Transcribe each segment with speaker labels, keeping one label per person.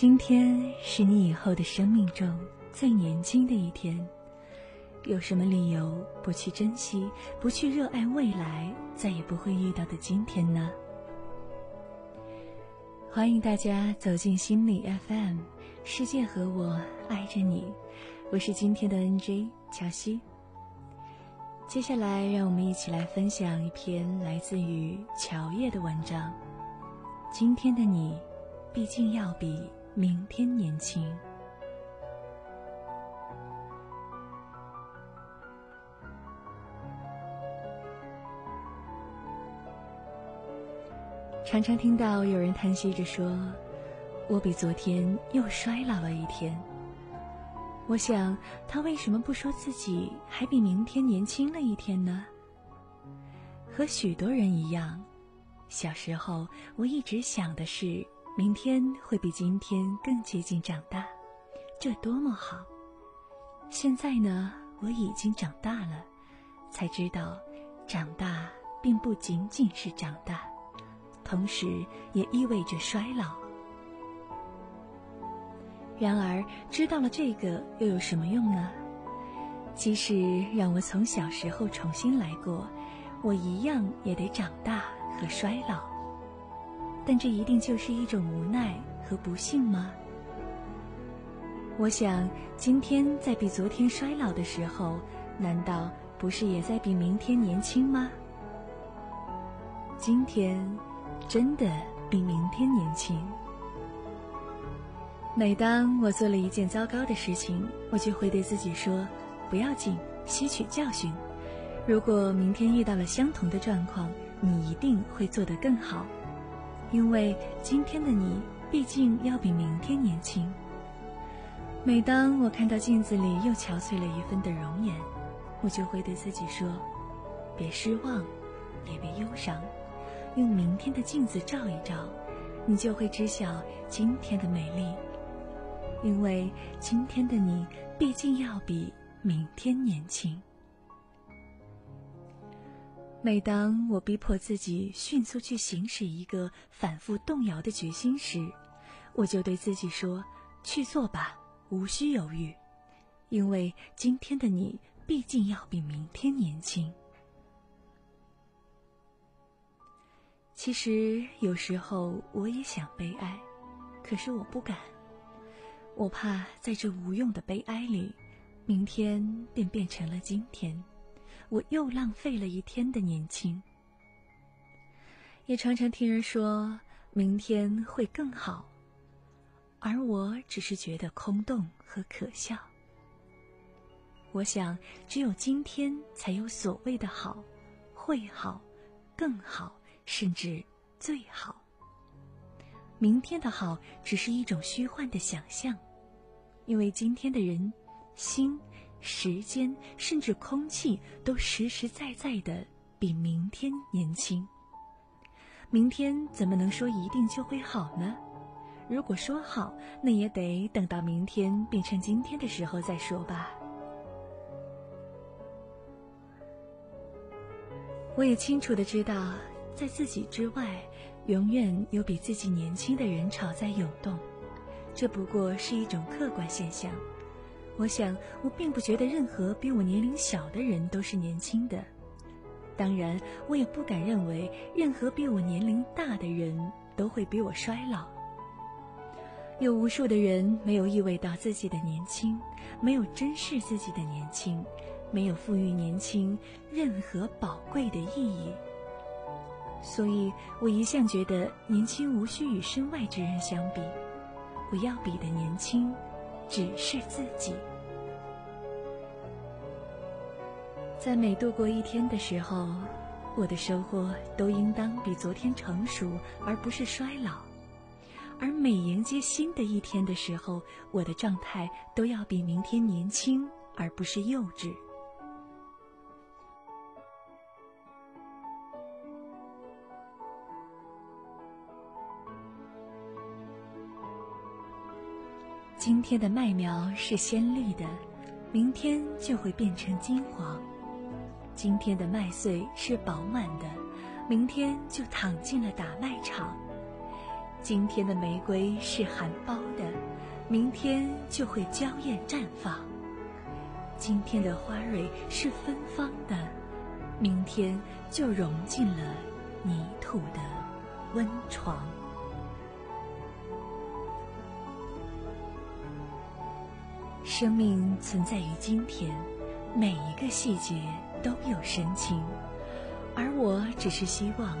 Speaker 1: 今天是你以后的生命中最年轻的一天，有什么理由不去珍惜、不去热爱未来再也不会遇到的今天呢？欢迎大家走进心理 FM，世界和我爱着你，我是今天的 NJ 乔西。接下来，让我们一起来分享一篇来自于乔叶的文章。今天的你，毕竟要比。明天年轻。常常听到有人叹息着说：“我比昨天又衰老了一天。”我想，他为什么不说自己还比明天年轻了一天呢？和许多人一样，小时候我一直想的是。明天会比今天更接近长大，这多么好！现在呢，我已经长大了，才知道，长大并不仅仅是长大，同时也意味着衰老。然而，知道了这个又有什么用呢？即使让我从小时候重新来过，我一样也得长大和衰老。但这一定就是一种无奈和不幸吗？我想，今天在比昨天衰老的时候，难道不是也在比明天年轻吗？今天真的比明天年轻。每当我做了一件糟糕的事情，我就会对自己说：“不要紧，吸取教训。如果明天遇到了相同的状况，你一定会做得更好。”因为今天的你毕竟要比明天年轻。每当我看到镜子里又憔悴了一分的容颜，我就会对自己说：“别失望，也别忧伤，用明天的镜子照一照，你就会知晓今天的美丽。因为今天的你毕竟要比明天年轻。”每当我逼迫自己迅速去行使一个反复动摇的决心时，我就对自己说：“去做吧，无需犹豫，因为今天的你毕竟要比明天年轻。”其实有时候我也想悲哀，可是我不敢，我怕在这无用的悲哀里，明天便变成了今天。我又浪费了一天的年轻，也常常听人说明天会更好，而我只是觉得空洞和可笑。我想，只有今天才有所谓的好，会好，更好，甚至最好。明天的好只是一种虚幻的想象，因为今天的人心。时间甚至空气都实实在在的比明天年轻。明天怎么能说一定就会好呢？如果说好，那也得等到明天变成今天的时候再说吧。我也清楚的知道，在自己之外，永远有比自己年轻的人潮在涌动，这不过是一种客观现象。我想，我并不觉得任何比我年龄小的人都是年轻的。当然，我也不敢认为任何比我年龄大的人都会比我衰老。有无数的人没有意味到自己的年轻，没有珍视自己的年轻，没有赋予年轻任何宝贵的意义。所以我一向觉得年轻无需与身外之人相比，我要比的年轻，只是自己。在每度过一天的时候，我的收获都应当比昨天成熟，而不是衰老；而每迎接新的一天的时候，我的状态都要比明天年轻，而不是幼稚。今天的麦苗是鲜绿的，明天就会变成金黄。今天的麦穗是饱满的，明天就躺进了打麦场。今天的玫瑰是含苞的，明天就会娇艳绽放。今天的花蕊是芬芳的，明天就融进了泥土的温床。生命存在于今天，每一个细节都有深情，而我只是希望，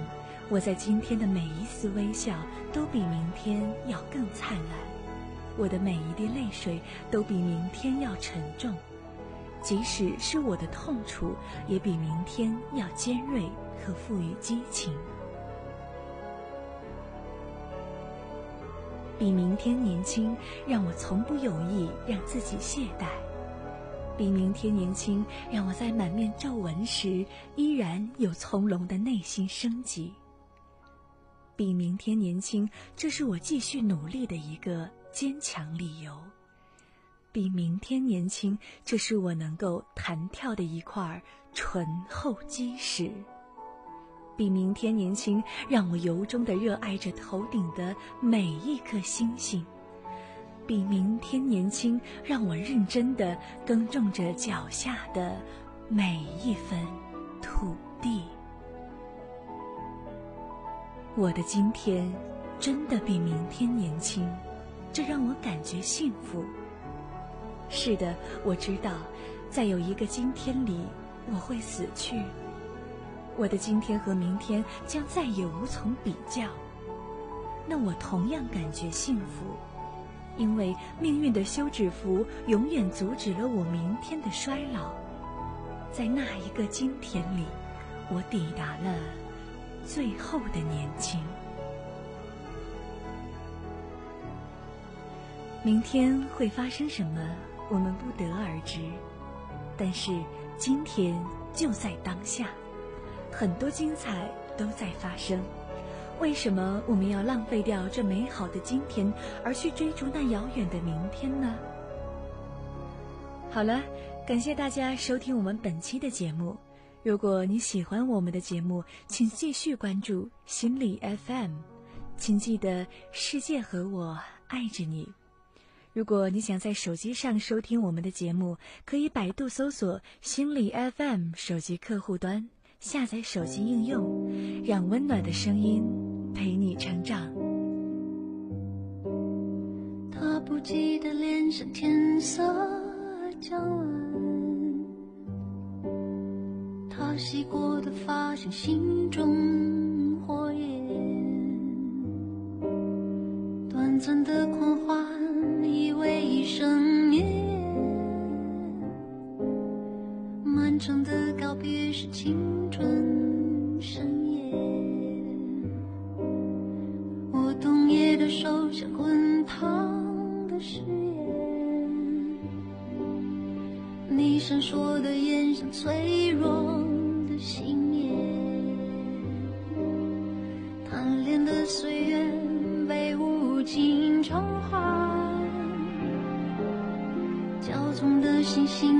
Speaker 1: 我在今天的每一丝微笑都比明天要更灿烂，我的每一滴泪水都比明天要沉重，即使是我的痛楚，也比明天要尖锐和富于激情。比明天年轻，让我从不有意让自己懈怠；比明天年轻，让我在满面皱纹时依然有从容的内心生机。比明天年轻，这是我继续努力的一个坚强理由；比明天年轻，这是我能够弹跳的一块醇厚基石。比明天年轻，让我由衷的热爱着头顶的每一颗星星；比明天年轻，让我认真的耕种着脚下的每一分土地。我的今天真的比明天年轻，这让我感觉幸福。是的，我知道，在有一个今天里，我会死去。我的今天和明天将再也无从比较，那我同样感觉幸福，因为命运的休止符永远阻止了我明天的衰老。在那一个今天里，我抵达了最后的年轻。明天会发生什么，我们不得而知，但是今天就在当下。很多精彩都在发生，为什么我们要浪费掉这美好的今天，而去追逐那遥远的明天呢？好了，感谢大家收听我们本期的节目。如果你喜欢我们的节目，请继续关注心理 FM，请记得世界和我爱着你。如果你想在手机上收听我们的节目，可以百度搜索心理 FM 手机客户端。下载手机应用，让温暖的声音陪你成长。
Speaker 2: 他不羁的脸上天色将晚，他洗过的发像心中火焰，短暂的狂的告别是青春盛宴，我冬夜的手像滚烫的誓言，你闪烁的眼像脆弱的信念，贪恋的岁月被无尽偿还，骄纵的星星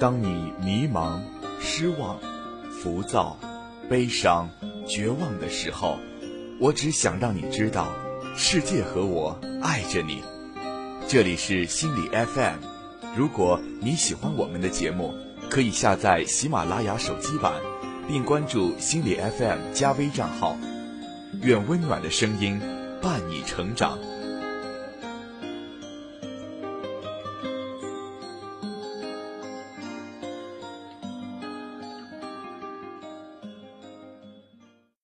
Speaker 3: 当你迷茫、失望、浮躁、悲伤、绝望的时候，我只想让你知道，世界和我爱着你。这里是心理 FM，如果你喜欢我们的节目，可以下载喜马拉雅手机版，并关注心理 FM 加微账号。愿温暖的声音伴你成长。